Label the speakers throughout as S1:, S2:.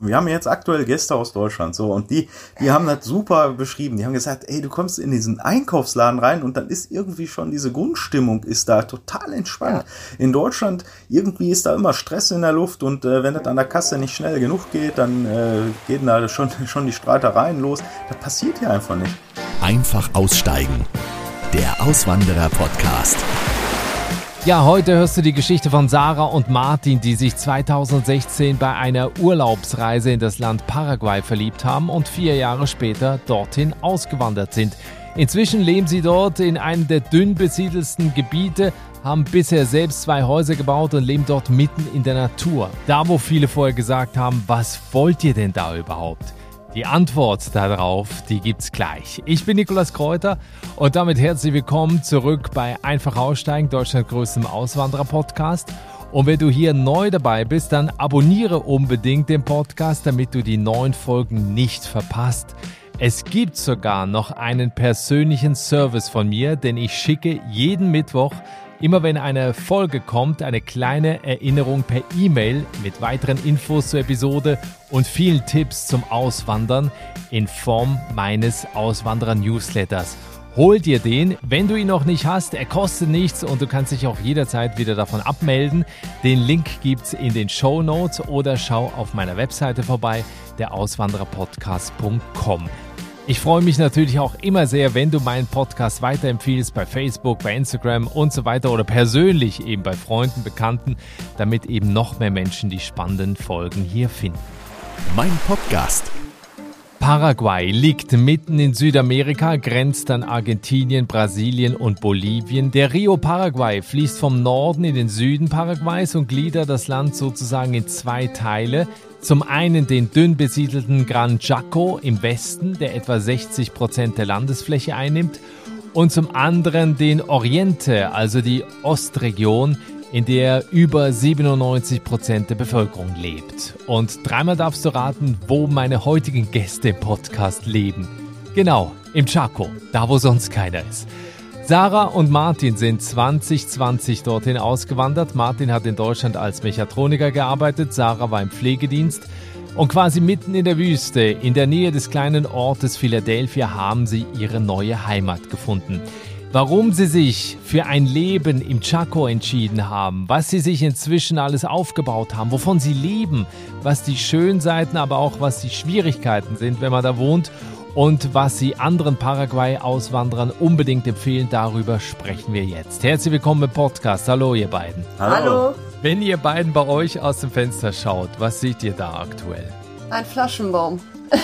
S1: Wir haben jetzt aktuell Gäste aus Deutschland, so, und die, die haben das super beschrieben. Die haben gesagt, ey, du kommst in diesen Einkaufsladen rein und dann ist irgendwie schon diese Grundstimmung ist da total entspannt. Ja. In Deutschland, irgendwie ist da immer Stress in der Luft und äh, wenn das an der Kasse nicht schnell genug geht, dann äh, gehen da schon, schon die Streitereien los. Das passiert hier einfach nicht.
S2: Einfach aussteigen. Der Auswanderer-Podcast.
S3: Ja, heute hörst du die Geschichte von Sarah und Martin, die sich 2016 bei einer Urlaubsreise in das Land Paraguay verliebt haben und vier Jahre später dorthin ausgewandert sind. Inzwischen leben sie dort in einem der dünn besiedelsten Gebiete, haben bisher selbst zwei Häuser gebaut und leben dort mitten in der Natur. Da, wo viele vorher gesagt haben, was wollt ihr denn da überhaupt? Die Antwort darauf, die gibt's gleich. Ich bin Nikolas Kräuter und damit herzlich willkommen zurück bei Einfach Aussteigen, Deutschland größtem Auswanderer-Podcast. Und wenn du hier neu dabei bist, dann abonniere unbedingt den Podcast, damit du die neuen Folgen nicht verpasst. Es gibt sogar noch einen persönlichen Service von mir, denn ich schicke jeden Mittwoch Immer wenn eine Folge kommt, eine kleine Erinnerung per E-Mail mit weiteren Infos zur Episode und vielen Tipps zum Auswandern in Form meines Auswanderer-Newsletters. Hol dir den, wenn du ihn noch nicht hast. Er kostet nichts und du kannst dich auch jederzeit wieder davon abmelden. Den Link gibt's in den Show Notes oder schau auf meiner Webseite vorbei, der Auswandererpodcast.com. Ich freue mich natürlich auch immer sehr, wenn du meinen Podcast weiterempfiehlst bei Facebook, bei Instagram und so weiter oder persönlich eben bei Freunden, Bekannten, damit eben noch mehr Menschen die spannenden Folgen hier finden.
S2: Mein Podcast.
S3: Paraguay liegt mitten in Südamerika, grenzt an Argentinien, Brasilien und Bolivien. Der Rio Paraguay fließt vom Norden in den Süden Paraguays und gliedert das Land sozusagen in zwei Teile. Zum einen den dünn besiedelten Gran Chaco im Westen, der etwa 60 Prozent der Landesfläche einnimmt, und zum anderen den Oriente, also die Ostregion, in der über 97 Prozent der Bevölkerung lebt. Und dreimal darfst du raten, wo meine heutigen Gäste im Podcast leben. Genau, im Chaco, da wo sonst keiner ist. Sarah und Martin sind 2020 dorthin ausgewandert. Martin hat in Deutschland als Mechatroniker gearbeitet, Sarah war im Pflegedienst. Und quasi mitten in der Wüste, in der Nähe des kleinen Ortes Philadelphia, haben sie ihre neue Heimat gefunden. Warum sie sich für ein Leben im Chaco entschieden haben, was sie sich inzwischen alles aufgebaut haben, wovon sie leben, was die schönen Seiten, aber auch was die Schwierigkeiten sind, wenn man da wohnt und was Sie anderen Paraguay-Auswanderern unbedingt empfehlen, darüber sprechen wir jetzt. Herzlich willkommen im Podcast. Hallo, ihr beiden.
S4: Hallo.
S3: Wenn ihr beiden bei euch aus dem Fenster schaut, was seht ihr da aktuell?
S4: Ein Flaschenbaum.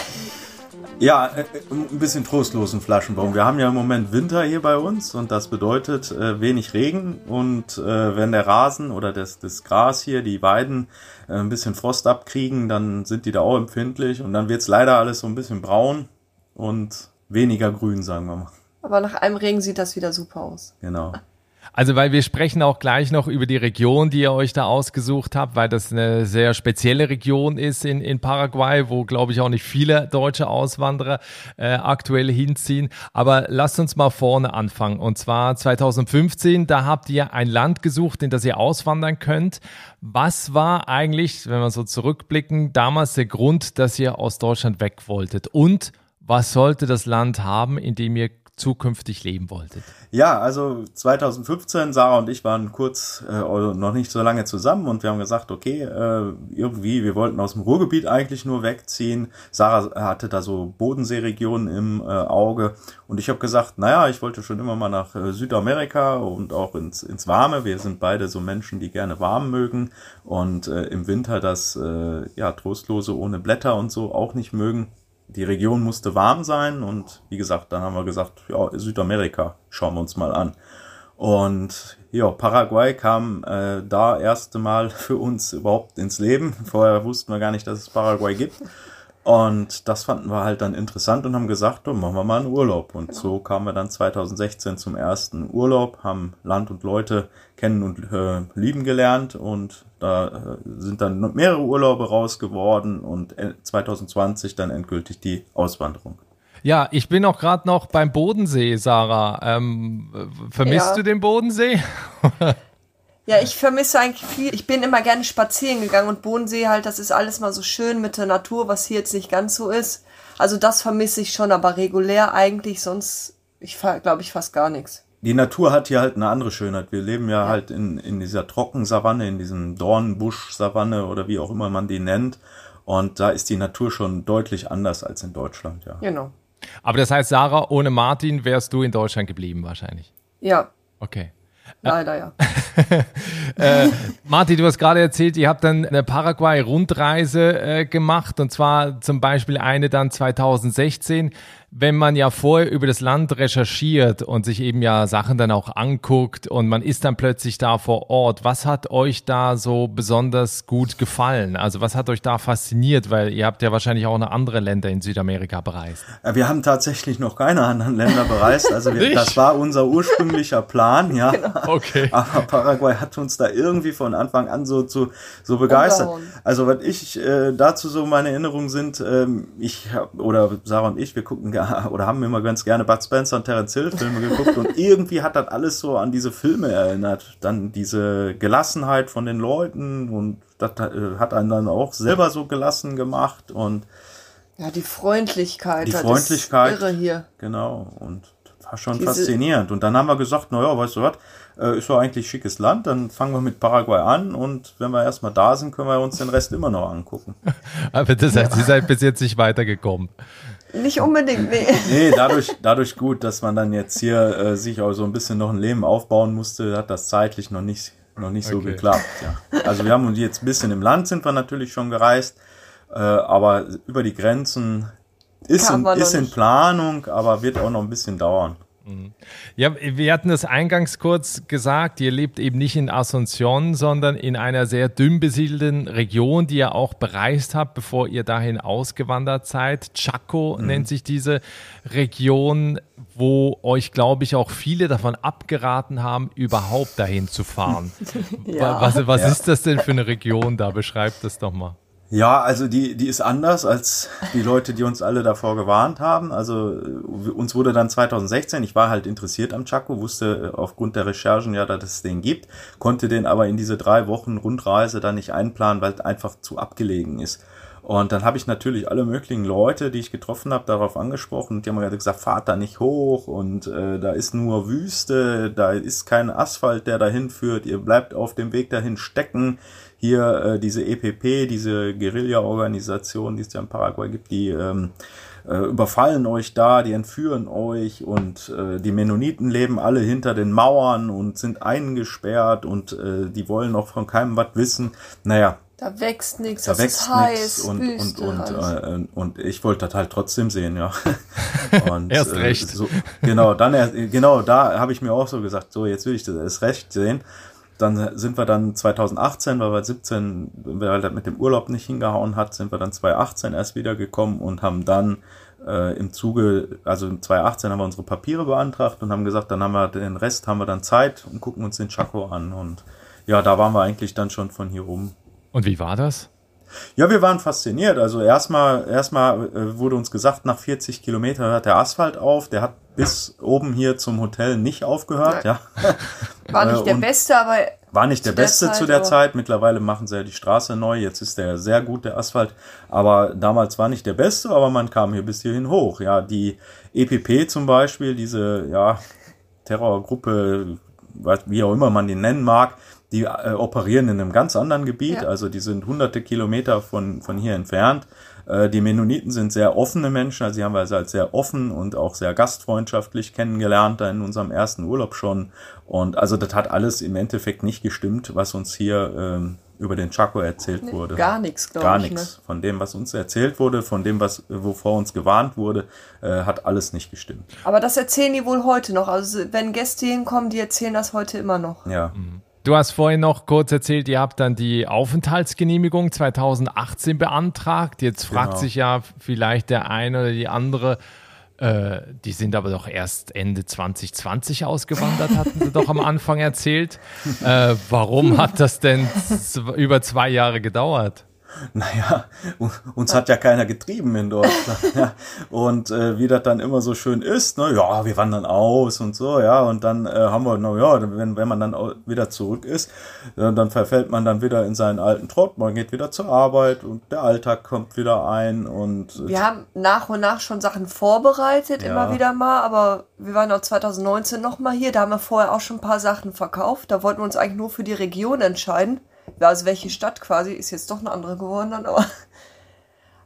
S1: Ja, äh, ein bisschen trostlosen Flaschenbaum. Wir haben ja im Moment Winter hier bei uns und das bedeutet äh, wenig Regen und äh, wenn der Rasen oder das, das Gras hier, die Weiden äh, ein bisschen Frost abkriegen, dann sind die da auch empfindlich und dann wird's leider alles so ein bisschen braun und weniger grün, sagen wir mal.
S4: Aber nach einem Regen sieht das wieder super aus.
S1: Genau.
S3: Also, weil wir sprechen auch gleich noch über die Region, die ihr euch da ausgesucht habt, weil das eine sehr spezielle Region ist in, in Paraguay, wo, glaube ich, auch nicht viele deutsche Auswanderer äh, aktuell hinziehen. Aber lasst uns mal vorne anfangen. Und zwar 2015, da habt ihr ein Land gesucht, in das ihr auswandern könnt. Was war eigentlich, wenn wir so zurückblicken, damals der Grund, dass ihr aus Deutschland weg wolltet? Und was sollte das Land haben, in dem ihr zukünftig leben wolltet?
S1: Ja, also 2015, Sarah und ich waren kurz äh, noch nicht so lange zusammen und wir haben gesagt, okay, äh, irgendwie, wir wollten aus dem Ruhrgebiet eigentlich nur wegziehen. Sarah hatte da so Bodenseeregionen im äh, Auge und ich habe gesagt, naja, ich wollte schon immer mal nach äh, Südamerika und auch ins, ins Warme. Wir sind beide so Menschen, die gerne warm mögen und äh, im Winter das äh, ja trostlose ohne Blätter und so auch nicht mögen die Region musste warm sein und wie gesagt, dann haben wir gesagt, ja, Südamerika, schauen wir uns mal an. Und ja, Paraguay kam äh, da erste Mal für uns überhaupt ins Leben. Vorher wussten wir gar nicht, dass es Paraguay gibt. Und das fanden wir halt dann interessant und haben gesagt, oh, machen wir mal einen Urlaub. Und so kamen wir dann 2016 zum ersten Urlaub, haben Land und Leute kennen und äh, lieben gelernt und da äh, sind dann mehrere Urlaube raus geworden und 2020 dann endgültig die Auswanderung.
S3: Ja, ich bin auch gerade noch beim Bodensee, Sarah. Ähm, vermisst ja. du den Bodensee?
S4: Ja, ich vermisse eigentlich viel. Ich bin immer gerne spazieren gegangen und Bodensee halt, das ist alles mal so schön mit der Natur, was hier jetzt nicht ganz so ist. Also das vermisse ich schon, aber regulär eigentlich sonst, ich glaube ich fast gar nichts.
S1: Die Natur hat hier halt eine andere Schönheit. Wir leben ja, ja. halt in, in dieser Trockensavanne, in diesem Dornbusch-Savanne oder wie auch immer man die nennt. Und da ist die Natur schon deutlich anders als in Deutschland, ja.
S4: Genau.
S3: Aber das heißt, Sarah, ohne Martin wärst du in Deutschland geblieben wahrscheinlich.
S4: Ja.
S3: Okay.
S4: Leider, ja.
S3: äh, Martin, du hast gerade erzählt, ihr habt dann eine Paraguay-Rundreise äh, gemacht und zwar zum Beispiel eine dann 2016 wenn man ja vorher über das Land recherchiert und sich eben ja Sachen dann auch anguckt und man ist dann plötzlich da vor Ort, was hat euch da so besonders gut gefallen? Also was hat euch da fasziniert? Weil ihr habt ja wahrscheinlich auch noch andere Länder in Südamerika bereist.
S1: Wir haben tatsächlich noch keine anderen Länder bereist. Also wir, das war unser ursprünglicher Plan, ja. Genau.
S3: Okay.
S1: Aber Paraguay hat uns da irgendwie von Anfang an so, so, so begeistert. Also was ich äh, dazu so meine Erinnerungen sind, ähm, ich hab, oder Sarah und ich, wir gucken gerne oder haben immer ganz gerne Bud Spencer und Terence Hill Filme geguckt und irgendwie hat das alles so an diese Filme erinnert. Dann diese Gelassenheit von den Leuten und das äh, hat einen dann auch selber so gelassen gemacht und
S4: ja, die Freundlichkeit.
S1: Die Freundlichkeit.
S4: irre hier.
S1: Genau. Und das war schon Diese faszinierend. Und dann haben wir gesagt, naja, weißt du was, äh, ist doch eigentlich schickes Land, dann fangen wir mit Paraguay an und wenn wir erstmal da sind, können wir uns den Rest immer noch angucken.
S3: Aber das heißt, ihr seid bis jetzt nicht weitergekommen.
S4: Nicht unbedingt, nee.
S1: Nee, dadurch, dadurch gut, dass man dann jetzt hier äh, sich auch so ein bisschen noch ein Leben aufbauen musste, hat das zeitlich noch nicht, noch nicht so geklappt. Ja. Also wir haben uns jetzt ein bisschen im Land sind wir natürlich schon gereist, äh, aber über die Grenzen ist, in, ist in Planung, aber wird auch noch ein bisschen dauern.
S3: Mhm. Ja, wir hatten das eingangs kurz gesagt, ihr lebt eben nicht in Asunción, sondern in einer sehr dünn besiedelten Region, die ihr auch bereist habt, bevor ihr dahin ausgewandert seid. Chaco mhm. nennt sich diese Region, wo euch, glaube ich, auch viele davon abgeraten haben, überhaupt dahin zu fahren. ja. Was, was ja. ist das denn für eine Region da? Beschreibt das doch mal.
S1: Ja, also die, die ist anders als die Leute, die uns alle davor gewarnt haben. Also äh, uns wurde dann 2016, ich war halt interessiert am Chaco, wusste äh, aufgrund der Recherchen ja, dass es den gibt, konnte den aber in diese drei Wochen Rundreise dann nicht einplanen, weil es einfach zu abgelegen ist. Und dann habe ich natürlich alle möglichen Leute, die ich getroffen habe, darauf angesprochen. Und die haben mir gesagt, fahrt da nicht hoch und äh, da ist nur Wüste, da ist kein Asphalt, der dahin führt. Ihr bleibt auf dem Weg dahin stecken hier äh, diese EPP, diese Guerilla-Organisation, die es ja in Paraguay gibt, die ähm, äh, überfallen euch da, die entführen euch und äh, die Mennoniten leben alle hinter den Mauern und sind eingesperrt und äh, die wollen auch von keinem was wissen. Naja.
S4: Da wächst nichts,
S1: da wächst nichts und, und, und, äh, und ich wollte das halt trotzdem sehen, ja.
S3: Und, erst äh, recht.
S1: So, genau, dann genau, da habe ich mir auch so gesagt, so jetzt will ich das erst recht sehen dann sind wir dann 2018, weil wir 17, weil das mit dem Urlaub nicht hingehauen hat, sind wir dann 2018 erst wiedergekommen und haben dann äh, im Zuge, also 2018 haben wir unsere Papiere beantragt und haben gesagt, dann haben wir den Rest, haben wir dann Zeit und gucken uns den Chaco an und ja, da waren wir eigentlich dann schon von hier rum.
S3: Und wie war das?
S1: Ja, wir waren fasziniert. Also erstmal, erstmal äh, wurde uns gesagt, nach 40 Kilometern hört der Asphalt auf. Der hat bis oben hier zum Hotel nicht aufgehört. Ja.
S4: War nicht der beste, aber
S1: war nicht der beste zu der Zeit. Mittlerweile machen sie ja die Straße neu. Jetzt ist der sehr gut, der Asphalt. Aber damals war nicht der beste, aber man kam hier bis hierhin hoch. Ja, die EPP zum Beispiel, diese, ja, Terrorgruppe, wie auch immer man die nennen mag, die äh, operieren in einem ganz anderen Gebiet. Ja. Also die sind hunderte Kilometer von, von hier entfernt. Äh, die Mennoniten sind sehr offene Menschen, also sie haben wir also als sehr offen und auch sehr gastfreundschaftlich kennengelernt, da in unserem ersten Urlaub schon. Und also das hat alles im Endeffekt nicht gestimmt, was uns hier ähm, über den Chaco erzählt nee, wurde.
S4: Gar nichts,
S1: glaube ich. Gar nichts. Ne? Von dem, was uns erzählt wurde, von dem, was wovor uns gewarnt wurde, äh, hat alles nicht gestimmt.
S4: Aber das erzählen die wohl heute noch. Also wenn Gäste hinkommen, die erzählen das heute immer noch.
S1: Ja. Mhm.
S3: Du hast vorhin noch kurz erzählt, ihr habt dann die Aufenthaltsgenehmigung 2018 beantragt. Jetzt fragt genau. sich ja vielleicht der eine oder die andere, äh, die sind aber doch erst Ende 2020 ausgewandert, hatten sie doch am Anfang erzählt. Äh, warum hat das denn über zwei Jahre gedauert?
S1: Naja, uns hat ja keiner getrieben in Deutschland. ja. Und äh, wie das dann immer so schön ist, ne, ja, wir wandern aus und so, ja, und dann äh, haben wir, na ja, wenn, wenn man dann wieder zurück ist, äh, dann verfällt man dann wieder in seinen alten Trott, man geht wieder zur Arbeit und der Alltag kommt wieder ein und.
S4: Wir haben nach und nach schon Sachen vorbereitet, ja. immer wieder mal, aber wir waren auch 2019 nochmal hier, da haben wir vorher auch schon ein paar Sachen verkauft, da wollten wir uns eigentlich nur für die Region entscheiden also welche Stadt quasi, ist jetzt doch eine andere geworden dann, aber.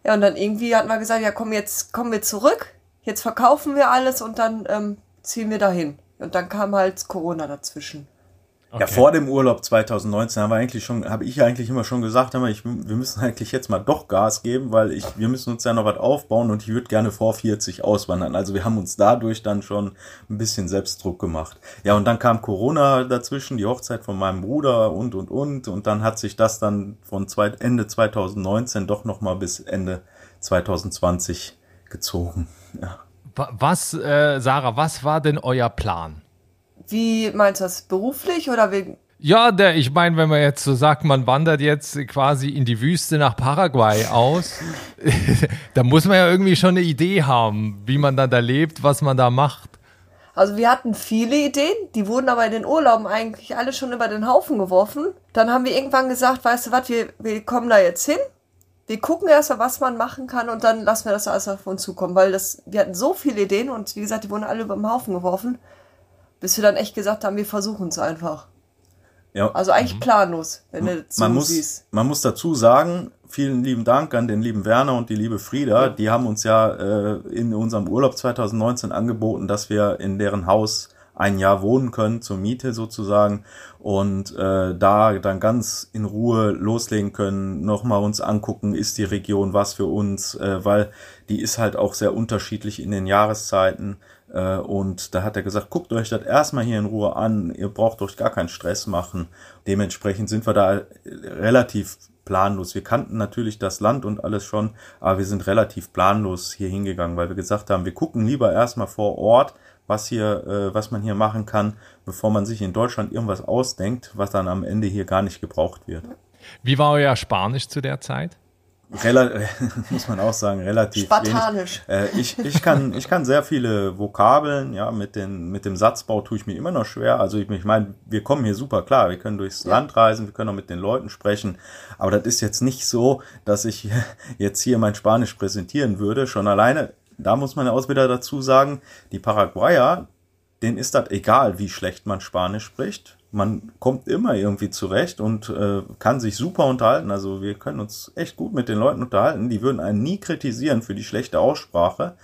S4: Ja, und dann irgendwie hatten wir gesagt, ja komm, jetzt kommen wir zurück, jetzt verkaufen wir alles und dann ähm, ziehen wir dahin. Und dann kam halt Corona dazwischen.
S1: Okay. Ja, vor dem Urlaub 2019 haben wir eigentlich schon, habe ich eigentlich immer schon gesagt, aber ich, wir müssen eigentlich jetzt mal doch Gas geben, weil ich, wir müssen uns ja noch was aufbauen und ich würde gerne vor 40 auswandern. Also wir haben uns dadurch dann schon ein bisschen Selbstdruck gemacht. Ja, und dann kam Corona dazwischen, die Hochzeit von meinem Bruder und, und, und. Und dann hat sich das dann von zweit, Ende 2019 doch nochmal bis Ende 2020 gezogen. Ja.
S3: Was, äh, Sarah, was war denn euer Plan?
S4: Wie meinst du das? Beruflich oder wegen?
S3: Ja, der, ich meine, wenn man jetzt so sagt, man wandert jetzt quasi in die Wüste nach Paraguay aus, da muss man ja irgendwie schon eine Idee haben, wie man dann da lebt, was man da macht.
S4: Also wir hatten viele Ideen, die wurden aber in den Urlauben eigentlich alle schon über den Haufen geworfen. Dann haben wir irgendwann gesagt, weißt du was, wir, wir kommen da jetzt hin. Wir gucken erst mal, was man machen kann und dann lassen wir das alles auf uns zukommen, weil das, wir hatten so viele Ideen und wie gesagt, die wurden alle über den Haufen geworfen bis wir dann echt gesagt haben, wir versuchen es einfach. Ja. Also eigentlich mhm. planlos, wenn du
S1: so man muss, siehst. Man muss dazu sagen, vielen lieben Dank an den lieben Werner und die liebe Frieda. Ja. Die haben uns ja äh, in unserem Urlaub 2019 angeboten, dass wir in deren Haus ein Jahr wohnen können zur Miete sozusagen und äh, da dann ganz in Ruhe loslegen können, nochmal uns angucken, ist die Region was für uns, äh, weil die ist halt auch sehr unterschiedlich in den Jahreszeiten. Äh, und da hat er gesagt, guckt euch das erstmal hier in Ruhe an, ihr braucht euch gar keinen Stress machen. Dementsprechend sind wir da relativ planlos. Wir kannten natürlich das Land und alles schon, aber wir sind relativ planlos hier hingegangen, weil wir gesagt haben, wir gucken lieber erstmal vor Ort, was hier, äh, was man hier machen kann, bevor man sich in Deutschland irgendwas ausdenkt, was dann am Ende hier gar nicht gebraucht wird.
S3: Wie war euer Spanisch zu der Zeit?
S1: Rel muss man auch sagen, relativ
S4: Spartanisch.
S1: Äh, ich, ich, kann, ich kann sehr viele Vokabeln, ja, mit, den, mit dem Satzbau tue ich mir immer noch schwer. Also ich, ich meine, wir kommen hier super klar, wir können durchs ja. Land reisen, wir können auch mit den Leuten sprechen, aber das ist jetzt nicht so, dass ich jetzt hier mein Spanisch präsentieren würde. Schon alleine, da muss man ja auch wieder dazu sagen, die Paraguayer, denen ist das egal, wie schlecht man Spanisch spricht man kommt immer irgendwie zurecht und äh, kann sich super unterhalten. Also wir können uns echt gut mit den Leuten unterhalten. Die würden einen nie kritisieren für die schlechte Aussprache.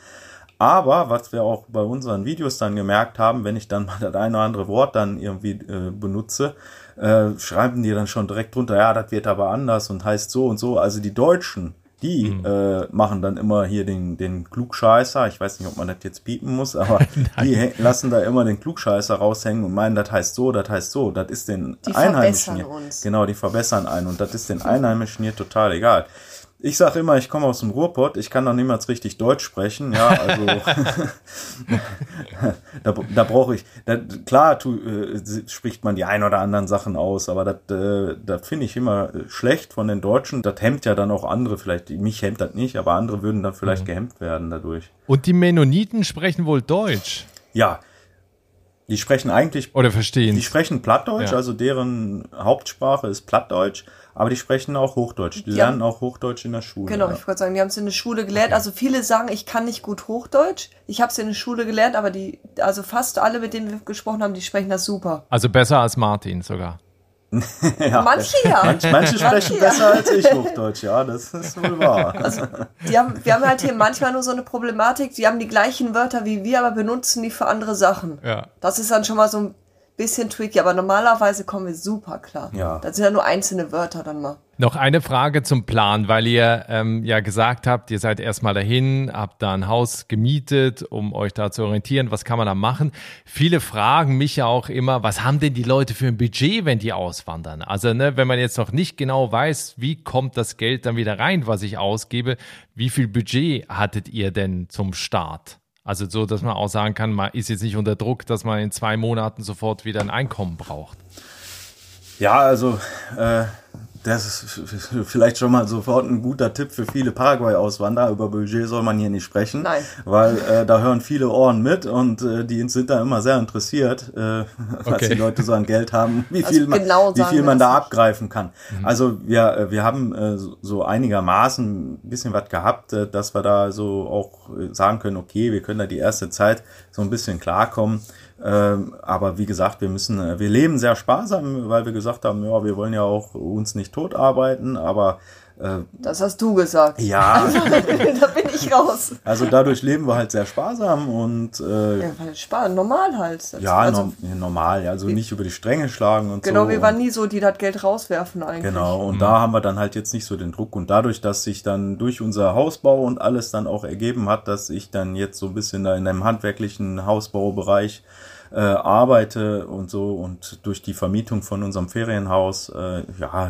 S1: Aber was wir auch bei unseren Videos dann gemerkt haben, wenn ich dann mal das eine oder andere Wort dann irgendwie äh, benutze, äh, schreiben die dann schon direkt drunter, ja, das wird aber anders und heißt so und so. Also die Deutschen, die mhm. äh, machen dann immer hier den, den Klugscheißer. Ich weiß nicht, ob man das jetzt piepen muss, aber die lassen da immer den Klugscheißer raushängen und meinen, das heißt so, das heißt so. Das ist den die Einheimischen hier. Uns. Genau, die verbessern einen und das ist den Einheimischen hier total egal. Ich sage immer, ich komme aus dem Ruhrpott, ich kann noch niemals richtig Deutsch sprechen, ja, also da, da brauche ich, da, klar tu, äh, spricht man die ein oder anderen Sachen aus, aber das äh, das finde ich immer schlecht von den Deutschen. Das hemmt ja dann auch andere, vielleicht, mich hemmt das nicht, aber andere würden dann vielleicht mhm. gehemmt werden dadurch.
S3: Und die Mennoniten sprechen wohl Deutsch?
S1: Ja, die sprechen eigentlich.
S3: Oder verstehen.
S1: Die sprechen Plattdeutsch, ja. also deren Hauptsprache ist Plattdeutsch, aber die sprechen auch Hochdeutsch. Die, die lernen auch Hochdeutsch in der Schule.
S4: Genau, ja. ich wollte sagen, die haben es in der Schule gelernt. Okay. Also viele sagen, ich kann nicht gut Hochdeutsch. Ich habe es in der Schule gelernt, aber die, also fast alle, mit denen wir gesprochen haben, die sprechen das super.
S3: Also besser als Martin sogar.
S4: ja. Manche ja.
S1: Manche, manche sprechen manche, besser als ich Hochdeutsch, ja, das ist wohl wahr.
S4: Also, die haben, wir haben halt hier manchmal nur so eine Problematik, die haben die gleichen Wörter wie wir, aber benutzen die für andere Sachen.
S3: Ja.
S4: Das ist dann schon mal so ein bisschen tricky, aber normalerweise kommen wir super klar.
S1: Ja.
S4: Das sind ja nur einzelne Wörter dann mal.
S3: Noch eine Frage zum Plan, weil ihr ähm, ja gesagt habt, ihr seid erstmal dahin, habt da ein Haus gemietet, um euch da zu orientieren, was kann man da machen. Viele fragen mich ja auch immer, was haben denn die Leute für ein Budget, wenn die auswandern? Also ne, wenn man jetzt noch nicht genau weiß, wie kommt das Geld dann wieder rein, was ich ausgebe, wie viel Budget hattet ihr denn zum Start? Also so, dass man auch sagen kann, man ist jetzt nicht unter Druck, dass man in zwei Monaten sofort wieder ein Einkommen braucht.
S1: Ja, also äh, das ist vielleicht schon mal sofort ein guter Tipp für viele Paraguay-Auswanderer. Über Budget soll man hier nicht sprechen,
S4: Nein.
S1: weil äh, da hören viele Ohren mit und äh, die sind da immer sehr interessiert, äh, was
S3: Okay.
S1: die Leute so an Geld haben, wie
S4: Also
S1: viel man,
S4: genau
S1: wie viel man da
S4: nicht.
S1: abgreifen kann. Also wir, äh, wir haben äh, so- so einigermaßen ein bisschen was gehabt, äh, dass wir da so auch äh, sagen können, okay, wir können da die erste Zeit so ein bisschen klarkommen. Ähm, aber wie gesagt, wir müssen, äh, wir leben sehr sparsam, weil wir gesagt haben, ja, wir wollen ja auch uns nicht tot arbeiten, aber
S4: Das hast du gesagt.
S1: ja,
S4: da bin ich raus.
S1: also dadurch leben wir halt sehr sparsam und äh,
S4: Ja, sparen, normal halt. Das-
S1: ja,
S4: also,
S1: ja, normal, also nicht über die Stränge schlagen und
S4: Genau,
S1: so.
S4: wir waren nie so, die das Geld rauswerfen eigentlich.
S1: Genau, und da haben wir dann halt jetzt nicht so den Druck. Und dadurch, dass sich dann durch unser Hausbau und alles dann auch ergeben hat, dass ich dann jetzt so ein bisschen da in einem handwerklichen Hausbaubereich äh, arbeite und so und durch die Vermietung von unserem Ferienhaus, äh, ja,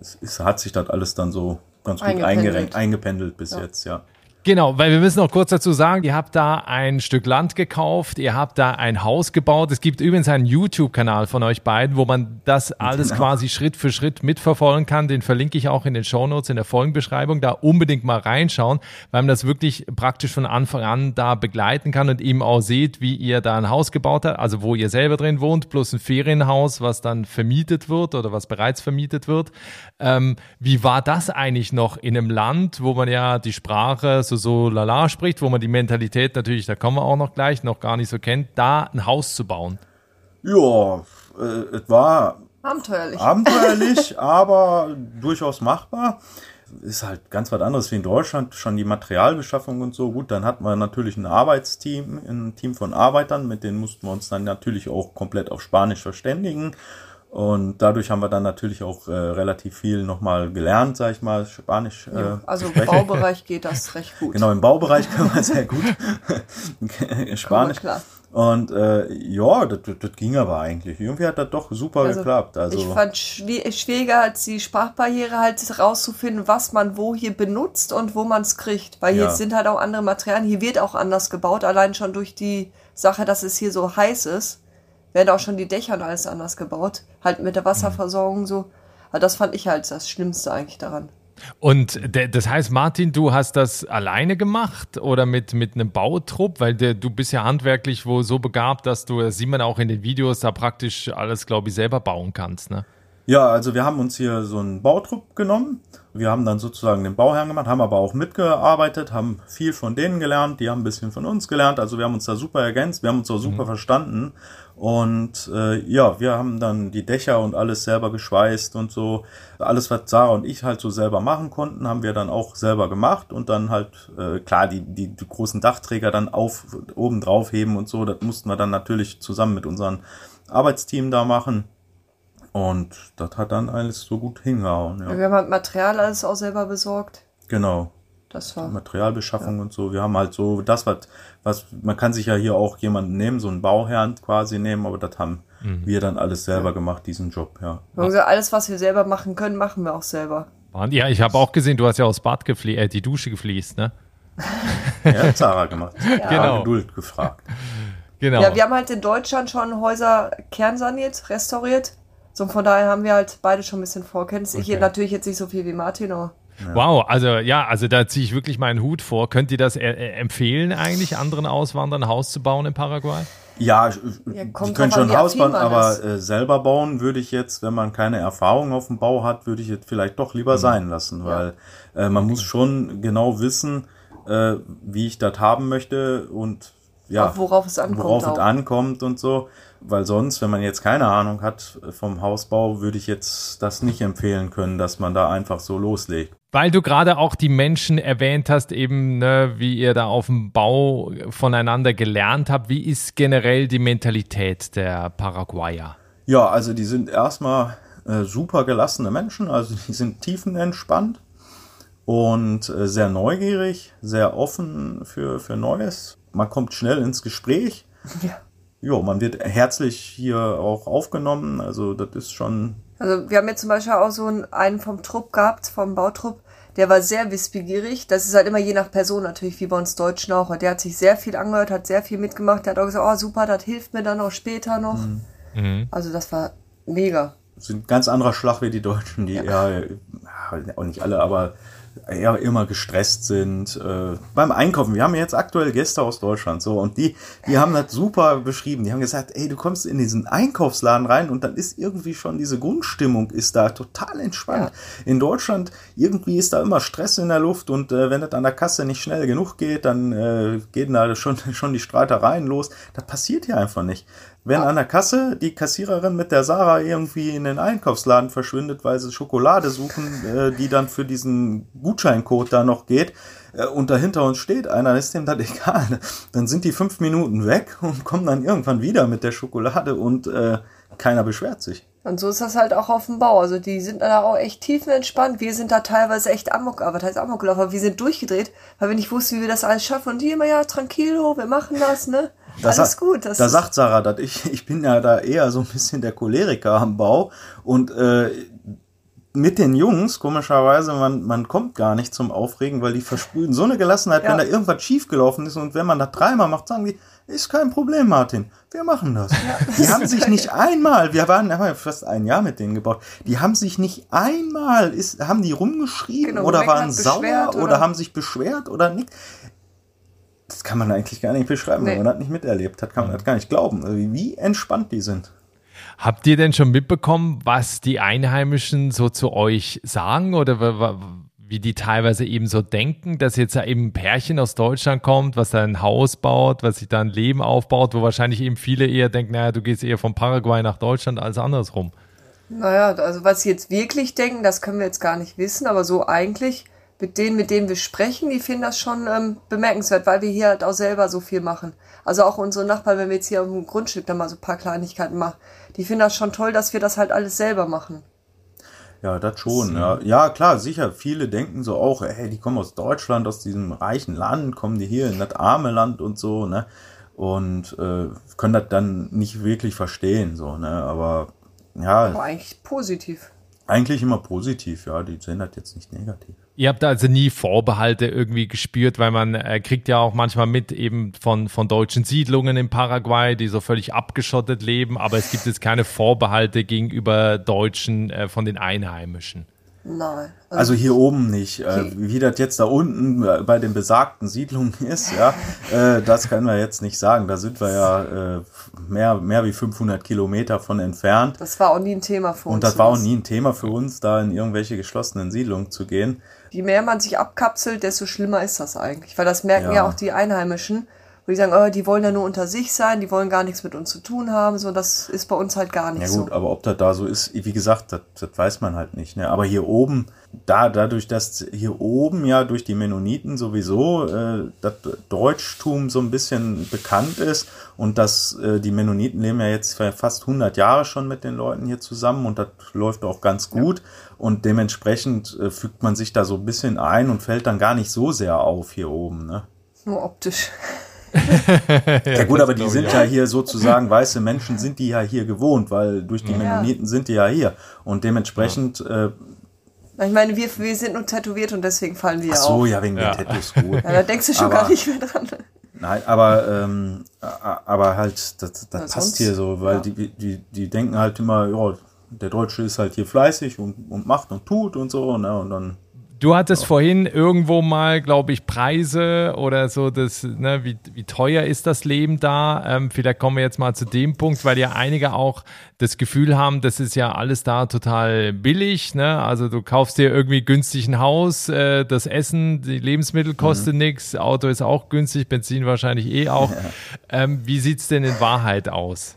S1: es, es hat sich das alles dann so ganz gut
S4: Eingependelt.
S1: eingependelt, eingependelt bis jetzt, ja.
S3: Genau, weil wir müssen noch kurz dazu sagen, ihr habt da ein Stück Land gekauft, ihr habt da ein Haus gebaut. Es gibt übrigens einen YouTube-Kanal von euch beiden, wo man das alles
S1: Genau.
S3: quasi Schritt für Schritt mitverfolgen kann. Den verlinke ich auch in den Shownotes, in der Folgenbeschreibung. Da unbedingt mal reinschauen, weil man das wirklich praktisch von Anfang an da begleiten kann und eben auch seht, wie ihr da ein Haus gebaut habt, also wo ihr selber drin wohnt, plus ein Ferienhaus, was dann vermietet wird oder was bereits vermietet wird. Ähm, wie war das eigentlich noch in einem Land, wo man ja die Sprache so, so lala spricht, wo man die Mentalität natürlich, da kommen wir auch noch gleich, noch gar nicht so kennt, da ein Haus zu bauen?
S1: Ja, äh, es war
S4: Abenteuerlich.
S1: abenteuerlich, aber durchaus machbar. Ist halt ganz was anderes wie in Deutschland, schon die Materialbeschaffung und so. Gut, dann hatten wir natürlich ein Arbeitsteam, ein Team von Arbeitern, mit denen mussten wir uns dann natürlich auch komplett auf Spanisch verständigen. Und dadurch haben wir dann natürlich auch äh, relativ viel nochmal gelernt, sag ich mal, Spanisch.
S4: Ja,
S1: äh,
S4: also
S1: zu
S4: im. Baubereich geht das recht gut.
S1: Genau, im Baubereich können wir sehr gut Spanisch.
S4: klar.
S1: Und äh, ja, das, das, ging aber eigentlich. Irgendwie hat das doch super
S4: Also,
S1: geklappt. Also
S4: Ich fand schwi- schwieriger als die Sprachbarriere halt rauszufinden, was man wo hier benutzt und wo man es kriegt. Weil hier
S1: Ja.
S4: sind halt auch andere Materialien. Hier wird auch anders gebaut, allein schon durch die Sache, dass es hier so heiß ist, werden auch schon die Dächer und alles anders gebaut. Halt mit der Wasserversorgung so. Aber das fand ich halt das Schlimmste eigentlich daran.
S3: Und das heißt, Martin, du hast das alleine gemacht oder mit, mit einem Bautrupp? Weil der, du bist ja handwerklich wohl so begabt, dass du, das sieht man auch in den Videos, da praktisch alles, glaube ich, selber bauen kannst. Ne?
S1: Ja, also wir haben uns hier so einen Bautrupp genommen. Wir haben dann sozusagen den Bauherrn gemacht, haben aber auch mitgearbeitet, haben viel von denen gelernt, die haben ein bisschen von uns gelernt. Also wir haben uns da super ergänzt, wir haben uns auch super verstanden. Und äh, ja, wir haben dann die Dächer und alles selber geschweißt und so. Alles, was Sarah und ich halt so selber machen konnten, haben wir dann auch selber gemacht und dann halt, äh, klar, die, die, die großen Dachträger dann auf oben drauf heben und so. Das mussten wir dann natürlich zusammen mit unserem Arbeitsteam da machen. Und das hat dann alles so gut hingehauen, ja.
S4: Wir haben halt Material alles auch selber besorgt.
S1: Genau.
S4: Das war.
S1: Materialbeschaffung und so. Wir haben halt so das, was, was, man kann sich ja hier auch jemanden nehmen, so einen Bauherrn quasi nehmen, aber das haben wir dann alles selber gemacht, diesen Job, ja.
S4: Gesagt, alles, was wir selber machen können, machen wir auch selber.
S3: Ja, ich habe auch gesehen, du hast ja aus Bad geflie äh, die Dusche gefliest, ne?
S1: Er hat Sarah gemacht.
S3: Genau.
S1: Geduld gefragt.
S3: Genau.
S4: Ja, wir haben halt in Deutschland schon Häuser kernsaniert, restauriert. So, von daher haben wir halt beide schon ein bisschen Vorkenntnis. Ich
S3: Okay.
S4: natürlich jetzt nicht so viel wie Martin, aber
S3: Wow, also ja, also da ziehe ich wirklich meinen Hut vor. Könnt ihr das äh, äh, empfehlen, eigentlich anderen Auswanderern ein Haus zu bauen in Paraguay?
S1: Ja, ich-
S4: Ja,
S1: die
S4: kommt
S1: können schon ein Haus bauen, aber äh, selber bauen würde ich jetzt, wenn man keine Erfahrung auf dem Bau hat, würde ich es vielleicht doch lieber sein lassen, weil äh, man muss schon genau wissen, äh, wie ich das haben möchte und ja,
S4: worauf es ankommt
S1: worauf es
S4: auch.
S1: ankommt und so, weil sonst, wenn man jetzt keine Ahnung hat vom Hausbau, würde ich jetzt das nicht empfehlen können, dass man da einfach so loslegt.
S3: Weil du gerade auch die Menschen erwähnt hast, eben, ne, wie ihr da auf dem Bau voneinander gelernt habt. Wie ist generell die Mentalität der Paraguayer?
S1: Ja, also die sind erstmal äh, super gelassene Menschen, also die sind tiefenentspannt und äh, sehr neugierig, sehr offen für, für Neues. Man kommt schnell ins Gespräch.
S4: Ja.
S1: Jo, man wird herzlich hier auch aufgenommen, also das ist schon,
S4: Also wir haben jetzt zum Beispiel auch so einen, vom Trupp gehabt, vom Bautrupp, der war sehr wissbegierig. Das ist halt immer je nach Person natürlich, wie bei uns Deutschen auch. Und der hat sich sehr viel angehört, hat sehr viel mitgemacht. Der hat auch gesagt, oh super, das hilft mir dann auch später noch. Also das war mega.
S1: sind ganz anderer Schlag wie die Deutschen, die ja. eher, auch nicht alle, aber eher immer gestresst sind. Äh, beim Einkaufen, wir haben jetzt aktuell Gäste aus Deutschland, so, und die, die haben das super beschrieben. Die haben gesagt, ey, du kommst in diesen Einkaufsladen rein und dann ist irgendwie schon diese Grundstimmung ist da total entspannt. Ja. In Deutschland, irgendwie ist da immer Stress in der Luft und äh, wenn das an der Kasse nicht schnell genug geht, dann äh, gehen da schon, schon die Streitereien los. Das passiert hier einfach nicht. Wenn an der Kasse die Kassiererin mit der Sarah irgendwie in den Einkaufsladen verschwindet, weil sie Schokolade suchen, äh, die dann für diesen Gutscheincode da noch geht, äh, und dahinter uns steht einer, ist dem das egal. Dann sind die fünf Minuten weg und kommen dann irgendwann wieder mit der Schokolade und äh, keiner beschwert sich.
S4: Und so ist das halt auch auf dem Bau. Also die sind da auch echt tiefenentspannt. Wir sind da teilweise echt Amok, aber was heißt Amoklauf? Wir sind durchgedreht, weil wir nicht wussten, wie wir das alles schaffen. Und die immer, ja, tranquilo, wir machen das, ne?
S1: Das Alles gut. Das da sagt Sarah, dass ich, ich bin ja da eher so ein bisschen der Choleriker am Bau und äh, mit den Jungs, komischerweise, man, man kommt gar nicht zum Aufregen, weil die versprühen so eine Gelassenheit, ja. wenn da irgendwas schiefgelaufen ist und wenn man das dreimal macht, sagen die, ist kein Problem, Martin, wir machen das. Ja, die haben sich nicht einmal, wir waren haben ja fast ein Jahr mit denen gebaut, die haben sich nicht einmal, ist, haben die rumgeschrieben genau, oder waren sauer oder? oder haben sich beschwert oder nicht das kann man eigentlich gar nicht beschreiben, nee. wenn man das nicht miterlebt hat, kann man das gar nicht glauben, also wie entspannt die sind.
S3: Habt ihr denn schon mitbekommen, was die Einheimischen so zu euch sagen oder wie die teilweise eben so denken, dass jetzt da eben ein Pärchen aus Deutschland kommt, was da ein Haus baut, was sich da ein Leben aufbaut, wo wahrscheinlich eben viele eher denken, naja, du gehst eher von Paraguay nach Deutschland als andersrum.
S4: Naja, also was sie jetzt wirklich denken, das können wir jetzt gar nicht wissen, aber so eigentlich mit denen, mit denen wir sprechen, die finden das schon ähm, bemerkenswert, weil wir hier halt auch selber so viel machen. Also auch unsere Nachbarn, wenn wir jetzt hier auf dem Grundstück dann mal so ein paar Kleinigkeiten machen, die finden das schon toll, dass wir das halt alles selber machen.
S1: Ja, das schon. Ja. ja, klar, sicher. Viele denken so auch, hey, die kommen aus Deutschland, aus diesem reichen Land, kommen die hier in das arme Land und so, ne? Und äh, können das dann nicht wirklich verstehen, so, ne? Aber ja.
S4: Aber eigentlich positiv.
S1: Eigentlich immer positiv, ja. Die sehen das jetzt nicht negativ.
S3: Ihr habt also nie Vorbehalte irgendwie gespürt, weil man äh, kriegt ja auch manchmal mit eben von, von deutschen Siedlungen in Paraguay, die so völlig abgeschottet leben, aber es gibt jetzt keine Vorbehalte gegenüber Deutschen äh, von den Einheimischen.
S1: Nein. Also, also hier oben nicht. Äh, wie das jetzt da unten äh, bei den besagten Siedlungen ist, ja, äh, das können wir jetzt nicht sagen. Da sind wir ja äh, mehr, mehr wie 500 Kilometer von entfernt.
S4: Das war auch nie ein Thema für uns.
S1: Und das war auch nie ein Thema für uns, da in irgendwelche geschlossenen Siedlungen zu gehen.
S4: Je mehr man sich abkapselt, desto schlimmer ist das eigentlich. Weil das merken ja, ja auch die Einheimischen wo die sagen, oh, die wollen ja nur unter sich sein, die wollen gar nichts mit uns zu tun haben, so das ist bei uns halt gar nicht so. Ja gut,
S1: so. aber ob das da so ist, wie gesagt, das, das weiß man halt nicht. Ne? Aber hier oben, da dadurch, dass hier oben ja durch die Mennoniten sowieso äh, das Deutschtum so ein bisschen bekannt ist und dass äh, die Mennoniten leben ja jetzt fast 100 Jahre schon mit den Leuten hier zusammen und das läuft auch ganz gut ja. und dementsprechend äh, fügt man sich da so ein bisschen ein und fällt dann gar nicht so sehr auf hier oben. Ne?
S4: Nur optisch.
S1: ja, ja, gut, aber die sind ja hier sozusagen, weiße Menschen sind die ja hier gewohnt, weil durch die ja. Mennoniten sind die ja hier. Und dementsprechend. Äh,
S4: ich meine, wir, wir sind nur tätowiert und deswegen fallen wir
S1: Ach so, auf. ja, wegen ja. den Tattoos gut.
S4: Ja, da denkst du schon aber, gar nicht mehr dran.
S1: Nein, aber, ähm, aber halt, das, das passt sonst? hier so, weil die, die, die denken halt immer, ja, der Deutsche ist halt hier fleißig und, und macht und tut und so, ne, und dann
S3: Du hattest ja. vorhin irgendwo mal, glaube ich, Preise oder so, das, ne, wie, wie teuer ist das Leben da? Ähm, vielleicht kommen wir jetzt mal zu dem Punkt, weil ja einige auch das Gefühl haben, das ist ja alles da total billig. Ne? Also du kaufst dir irgendwie günstig ein Haus, äh, das Essen, die Lebensmittel kosten mhm. nichts, Auto ist auch günstig, Benzin wahrscheinlich eh auch. Ähm, wie sieht's denn in Wahrheit aus?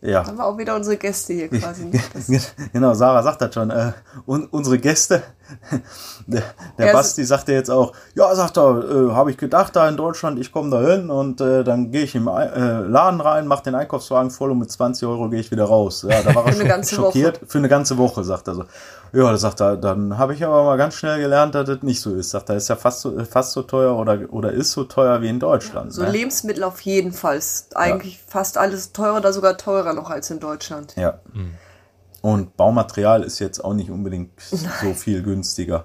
S4: Ja. Haben wir auch wieder unsere Gäste hier quasi.
S1: genau, Sarah sagt das schon. Äh, un unsere Gäste, der, der ja, Basti sagte jetzt auch, ja, sagt er, äh, habe ich gedacht, da in Deutschland, ich komme da hin und äh, dann gehe ich im äh, Laden rein, mache den Einkaufswagen voll und mit 20 Euro gehe ich wieder raus. Ja, da war er schon schockiert. Woche. Für eine ganze Woche, sagt er so. Ja, da sagt er, dann habe ich aber mal ganz schnell gelernt, dass das nicht so ist. Sagt er, ist ja fast so, fast so teuer oder, oder ist so teuer wie in Deutschland.
S4: So ne? Lebensmittel auf jeden Fall. Ist eigentlich ja. fast alles teurer oder sogar teurer noch als in Deutschland.
S1: Ja. Mhm. Und Baumaterial ist jetzt auch nicht unbedingt Nein. so viel günstiger.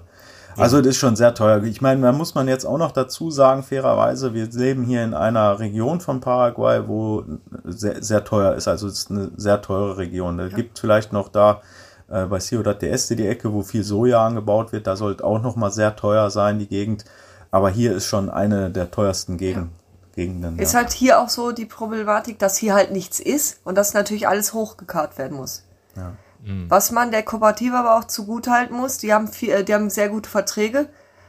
S1: Also das ist schon sehr teuer. Ich meine, da muss man jetzt auch noch dazu sagen, fairerweise, wir leben hier in einer Region von Paraguay, wo sehr, sehr teuer ist. Also es ist eine sehr teure Region. Da ja. gibt vielleicht noch da Äh, bei Ciudad de Este, die Ecke, wo viel Soja angebaut wird, da sollte auch noch mal sehr teuer sein, die Gegend. Aber hier ist schon eine der teuersten Gegend, Gegenden.
S4: Ist
S1: ja.
S4: halt hier auch so die Problematik, dass hier halt nichts ist und dass natürlich alles hochgekarrt werden muss.
S1: Ja.
S4: Was man der Kooperative aber auch zugutehalten muss, die haben viel, äh, die haben sehr gute Verträge,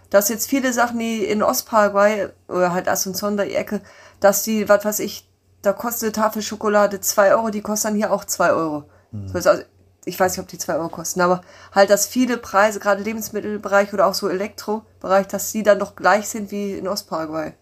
S4: dass jetzt viele Sachen, die in Ostparaguay oder halt Asunción die Ecke, dass die, was weiß ich, da kostet eine Tafel Schokolade zwei Euro, die kostet dann hier auch zwei Euro. So ist also, ich weiß nicht, ob die zwei Euro kosten, aber halt, dass viele Preise, gerade Lebensmittelbereich oder auch so Elektrobereich, dass die dann doch gleich sind wie in Ostparaguay.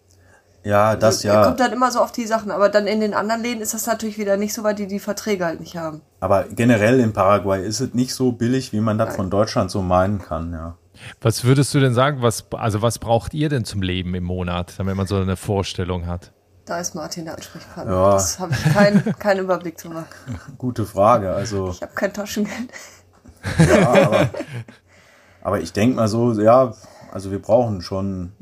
S1: Ja, das
S4: Also,
S1: ja.
S4: Kommt dann immer so auf die Sachen, aber dann in den anderen Läden ist das natürlich wieder nicht so, weil die die Verträge halt nicht haben.
S1: Aber generell in Paraguay ist es nicht so billig, wie man das von Deutschland so meinen kann, ja.
S3: Was würdest du denn sagen, was, also was braucht ihr denn zum Leben im Monat, damit man so eine Vorstellung hat?
S4: Da ist Martin der Ansprechpartner.
S1: Ja.
S4: Das habe ich keinen keinen Überblick drüber.
S1: Gute Frage. Also,
S4: Ich habe kein Taschengeld.
S1: ja, aber, aber ich denke mal so, ja, also wir brauchen schon,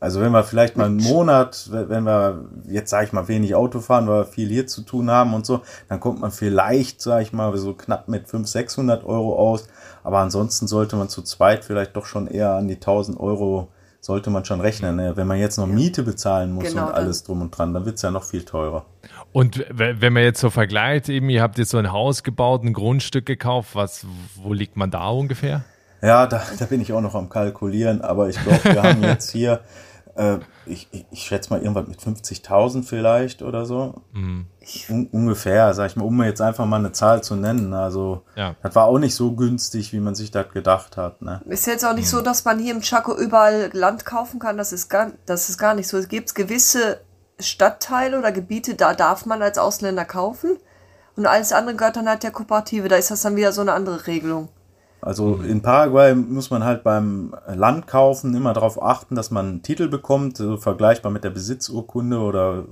S1: also wenn wir vielleicht mal einen Monat, wenn wir jetzt, sage ich mal, wenig Auto fahren, weil wir viel hier zu tun haben und so, dann kommt man vielleicht, sage ich mal, so knapp mit 500, 600 Euro aus. Aber ansonsten sollte man zu zweit vielleicht doch schon eher an die 1000 Euro sollte man schon rechnen. Ne? Wenn man jetzt noch Miete bezahlen muss
S4: Genau,
S1: und alles drum und dran, dann wird's ja noch viel teurer.
S3: Und w- wenn man jetzt so vergleicht, eben, ihr habt jetzt so ein Haus gebaut, ein Grundstück gekauft, was, wo liegt man da ungefähr?
S1: Ja, da, da bin ich auch noch am Kalkulieren, aber ich glaube, wir haben jetzt hier, äh, ich, ich, ich schätze mal irgendwas mit 50.000 vielleicht oder so. Un ungefähr, sag ich mal, um mir jetzt einfach mal eine Zahl zu nennen. Also,
S3: Ja.
S1: das war auch nicht so günstig, wie man sich das gedacht hat. Ne?
S4: Ist jetzt auch nicht so, dass man hier im Chaco überall Land kaufen kann. Das ist gar, das ist gar nicht so. Es gibt gewisse Stadtteile oder Gebiete, da darf man als Ausländer kaufen. Und alles andere gehört dann halt der Kooperative. Da ist das dann wieder so eine andere Regelung.
S1: Also in Paraguay muss man halt beim Land kaufen immer darauf achten, dass man einen Titel bekommt, so vergleichbar mit der Besitzurkunde oder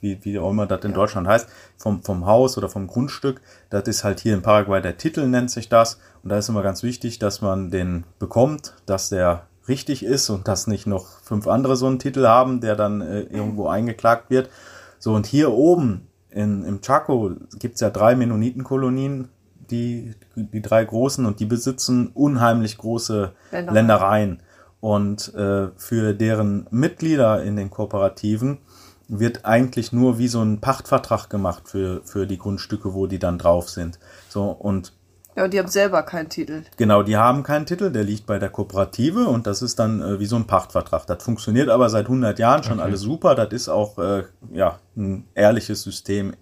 S1: wie, wie auch immer das in Deutschland heißt, vom, vom Haus oder vom Grundstück. Das ist halt hier in Paraguay der Titel, nennt sich das. Und da ist immer ganz wichtig, dass man den bekommt, dass der richtig ist und dass nicht noch fünf andere so einen Titel haben, der dann äh, irgendwo eingeklagt wird. So, und hier oben in, im Chaco gibt's ja drei Mennonitenkolonien, die, die drei großen, und die besitzen unheimlich große
S4: Ländereien.
S1: Ländereien. Und äh, für deren Mitglieder in den Kooperativen wird eigentlich nur wie so ein Pachtvertrag gemacht für, für die Grundstücke, wo die dann drauf sind. So, und
S4: Ja, und die haben selber keinen Titel.
S1: Genau, die haben keinen Titel, der liegt bei der Kooperative und das ist dann äh, wie so ein Pachtvertrag. Das funktioniert aber seit 100 Jahren schon alles super. Das ist auch äh, ja ein ehrliches System,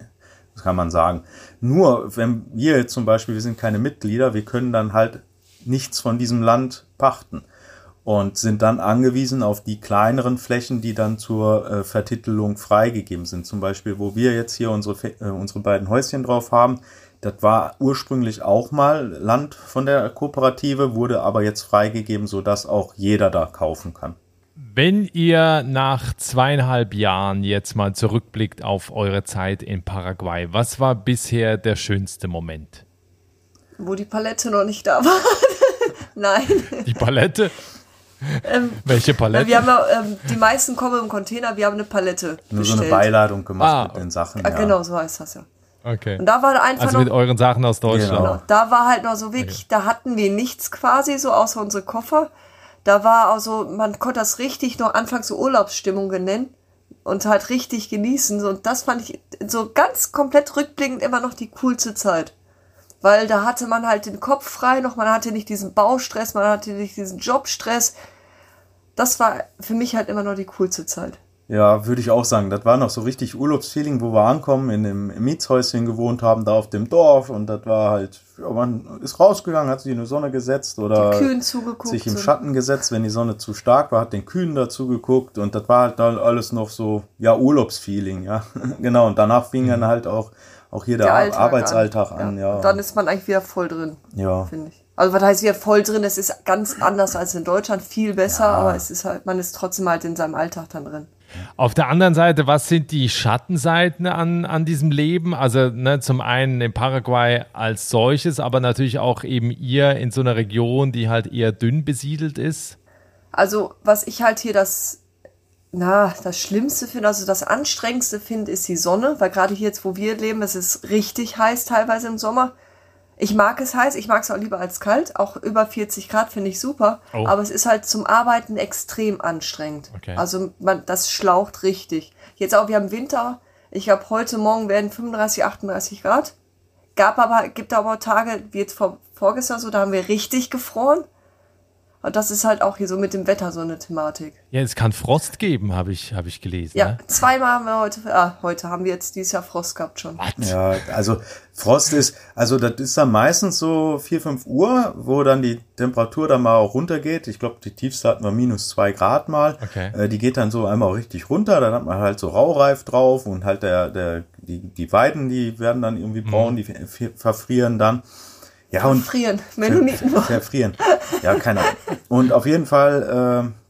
S1: kann man sagen. Nur wenn wir zum Beispiel, wir sind keine Mitglieder, wir können dann halt nichts von diesem Land pachten und sind dann angewiesen auf die kleineren Flächen, die dann zur äh, Vertitelung freigegeben sind. Zum Beispiel, wo wir jetzt hier unsere, äh, unsere beiden Häuschen drauf haben. Das war ursprünglich auch mal Land von der Kooperative, wurde aber jetzt freigegeben, sodass auch jeder da kaufen kann.
S3: Wenn ihr nach zweieinhalb Jahren jetzt mal zurückblickt auf eure Zeit in Paraguay, was war bisher der schönste Moment?
S4: Wo die Palette noch nicht da war. Nein.
S3: Die Palette? Welche
S4: Ja,
S3: Palette?
S4: wir haben ja, ähm, die meisten kommen im Container, wir haben eine Palette
S1: Nur
S4: bestellt.
S1: so eine Beiladung gemacht
S3: Ah.
S1: mit den Sachen.
S4: Ah,
S1: ja.
S4: Genau, so heißt das ja.
S3: Okay.
S4: Und da war einfach
S3: Also
S4: noch
S3: mit euren Sachen aus Deutschland.
S1: Genau.
S4: Genau. Da war halt noch so wirklich, da hatten wir nichts quasi so außer unsere Koffer. Da war also, man konnte das richtig noch anfangs so Urlaubsstimmung nennen und halt richtig genießen. Und das fand ich so ganz komplett rückblickend immer noch die coolste Zeit. Weil da hatte man halt den Kopf frei noch, man hatte nicht diesen Baustress, man hatte nicht diesen Jobstress. Das war für mich halt immer noch die coolste Zeit.
S1: Ja, würde ich auch sagen. Das war noch so richtig Urlaubsfeeling, wo wir ankommen, in dem Mietshäuschen gewohnt haben, da auf dem Dorf. Und das war halt, ja, man ist rausgegangen, hat sich in die Sonne gesetzt oder sich im. Schatten gesetzt, wenn die Sonne zu stark war, hat den Kühen dazu geguckt. Und das war halt dann alles noch so, ja, Urlaubsfeeling, ja. genau. Und danach fing dann halt auch, auch hier der,
S4: Der Alltag
S1: Arbeitsalltag an, ja.
S4: Und dann ist man eigentlich wieder voll drin.
S1: ja.
S4: finde ich. Also was heißt wieder voll drin? Es ist ganz anders als in Deutschland, viel besser, aber es ist halt, man ist trotzdem halt in seinem Alltag dann drin.
S3: Auf der anderen Seite, was sind die Schattenseiten an, an diesem Leben? Also ne, zum einen in Paraguay als solches, aber natürlich auch eben ihr in so einer Region, die halt eher dünn besiedelt ist.
S4: Also was ich halt hier das, na, das Schlimmste finde, also das Anstrengendste finde, ist die Sonne, weil gerade hier jetzt, wo wir leben, es ist richtig heiß teilweise im Sommer. Ich mag es heiß, ich mag es auch lieber als kalt. Auch über 40 Grad finde ich super.
S3: Oh.
S4: Aber es ist halt zum Arbeiten extrem anstrengend.
S3: Okay.
S4: Also man, das schlaucht richtig. Jetzt auch, wir haben Winter. Ich glaube, heute Morgen werden 35, 38 Grad. Gab aber, gibt aber Tage, wie jetzt vor, vorgestern so, da haben wir richtig gefroren. Und das ist halt auch hier so mit dem Wetter so eine Thematik.
S3: Ja, es kann Frost geben, habe ich, hab ich gelesen.
S4: Ja,
S3: Ne?
S4: zweimal haben wir heute, ah, heute haben wir jetzt dieses Jahr Frost gehabt schon.
S1: Ja, also Frost ist, also das ist dann meistens so 4, 5 Uhr, wo dann die Temperatur dann mal auch runtergeht. Ich glaube, die tiefste hatten wir minus zwei Grad mal.
S3: Okay.
S1: Äh, die geht dann so einmal richtig runter, dann hat man halt so Raureif drauf und halt der, der, die, die Weiden, die werden dann irgendwie braun, die f- verfrieren dann. Ja, und
S4: Frieren, Mennoniten.
S1: Ver- Verfrieren. Ja, keine Ahnung. Und auf jeden Fall, äh,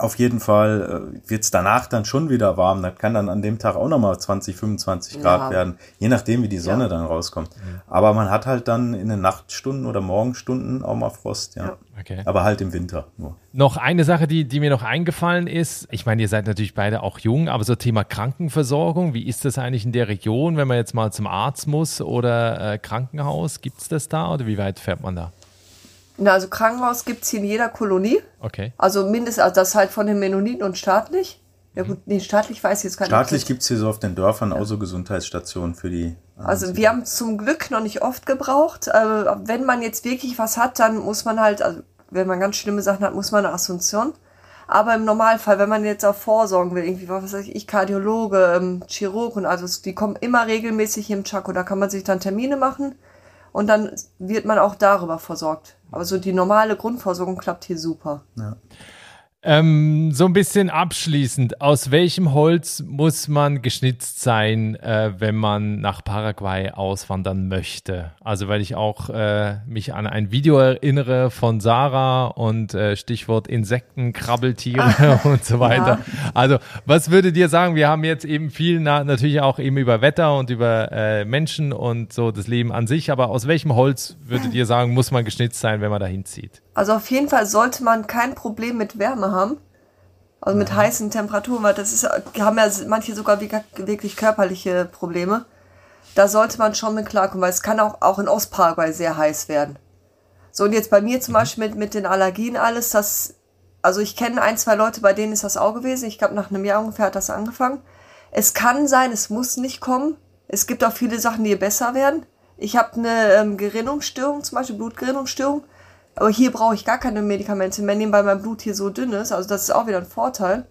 S1: auf jeden Fall äh, wird's danach dann schon wieder warm. Das kann dann an dem Tag auch nochmal 20, 25 Grad
S4: Ja.
S1: werden, je nachdem, wie die Sonne
S4: Ja.
S1: dann rauskommt. Aber man hat halt dann in den Nachtstunden oder Morgenstunden auch mal Frost, ja.
S4: Ja.
S3: Okay.
S1: Aber halt im Winter nur.
S3: Noch eine Sache, die, die mir noch eingefallen ist. Ich meine, ihr seid natürlich beide auch jung, aber so Thema Krankenversorgung, wie ist das eigentlich in der Region, wenn man jetzt mal zum Arzt muss oder äh, Krankenhaus? Gibt es das da oder wie weit fährt man da?
S4: Na, also Krankenhaus gibt's hier in jeder Kolonie.
S3: Okay.
S4: Also mindestens, also das halt von den Mennoniten und staatlich. Ja gut, nee, staatlich weiß ich jetzt gar nicht.
S1: Staatlich gibt's hier so auf den Dörfern auch so Gesundheitsstationen für die.
S4: Also wir haben zum Glück noch nicht oft gebraucht. Äh, wenn man jetzt wirklich was hat, dann muss man halt, also wenn man ganz schlimme Sachen hat, muss man eine Assumption. Aber im Normalfall, wenn man jetzt auch vorsorgen will, irgendwie, was weiß ich, Kardiologe, ähm, Chirurg und also die kommen immer regelmäßig hier im Chaco, da kann man sich dann Termine machen und dann wird man auch darüber versorgt. Aber so die normale Grundversorgung klappt hier super.
S3: Ähm, so ein bisschen abschließend, aus welchem Holz muss man geschnitzt sein, äh, wenn man nach Paraguay auswandern möchte? Also weil ich auch äh, mich an ein Video erinnere von Sarah und äh, Stichwort Insekten, Krabbeltiere und so weiter. Also was würdet ihr sagen? Wir haben jetzt eben viel na natürlich auch eben über Wetter und über äh, Menschen und so das Leben an sich, aber aus welchem Holz würdet ihr sagen, muss man geschnitzt sein, wenn man dahin zieht?
S4: Also auf jeden Fall sollte man kein Problem mit Wärme haben. Also mit heißen Temperaturen, weil das ist, haben ja manche sogar wirklich körperliche Probleme. Da sollte man schon mit klarkommen, weil es kann auch, auch in Ostparaguay sehr heiß werden. So, und jetzt bei mir zum Beispiel mit, mit den Allergien alles, das, also ich kenne ein, zwei Leute, bei denen ist das auch gewesen. Ich glaube, nach einem Jahr ungefähr hat das angefangen. Es kann sein, es muss nicht kommen. Es gibt auch viele Sachen, die besser werden. Ich habe eine ähm, Gerinnungsstörung, zum Beispiel Blutgerinnungsstörung. Aber hier brauche ich gar keine Medikamente mehr nehmen, weil mein Blut hier so dünn ist. Also das ist auch wieder ein Vorteil.